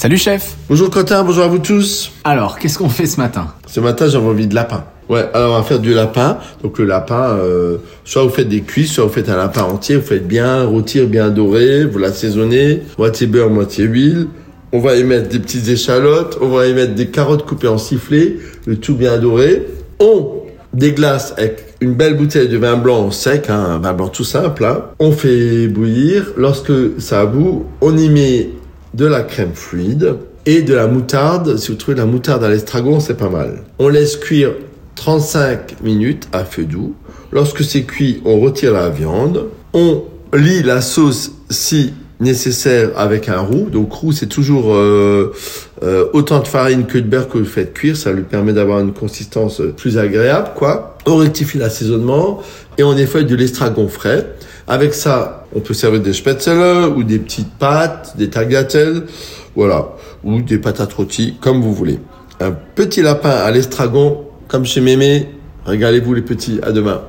Salut chef Bonjour Quentin, bonjour à vous tous. Alors, qu'est-ce qu'on fait ce matin? Ce matin, j'avais envie de lapin. Ouais, alors on va faire du lapin. Donc le lapin, euh, soit vous faites des cuisses, soit vous faites un lapin entier, vous faites bien rôtir, bien doré, vous l'assaisonnez, moitié beurre, moitié huile. On va y mettre des petites échalotes, on va y mettre des carottes coupées en sifflets, le tout bien doré. On déglace avec une belle bouteille de vin blanc sec, hein, un vin blanc tout simple. Hein. On fait bouillir. Lorsque ça bout, on y met de la crème fluide et de la moutarde. Si vous trouvez de la moutarde à l'estragon, c'est pas mal. On laisse cuire 35 minutes à feu doux. Lorsque c'est cuit, on retire la viande. On lit la sauce si nécessaire avec un roux. Donc roux, c'est toujours euh, euh, autant de farine que de beurre que vous faites cuire. Ça lui permet d'avoir une consistance plus agréable, quoi. On rectifie l'assaisonnement et on effeuille de l'estragon frais. Avec ça, on peut servir des spätzle ou des petites pâtes, des tagliatelles, voilà, ou des patates rôties, comme vous voulez. Un petit lapin à l'estragon, comme chez Mémé. Régalez-vous les petits. À demain.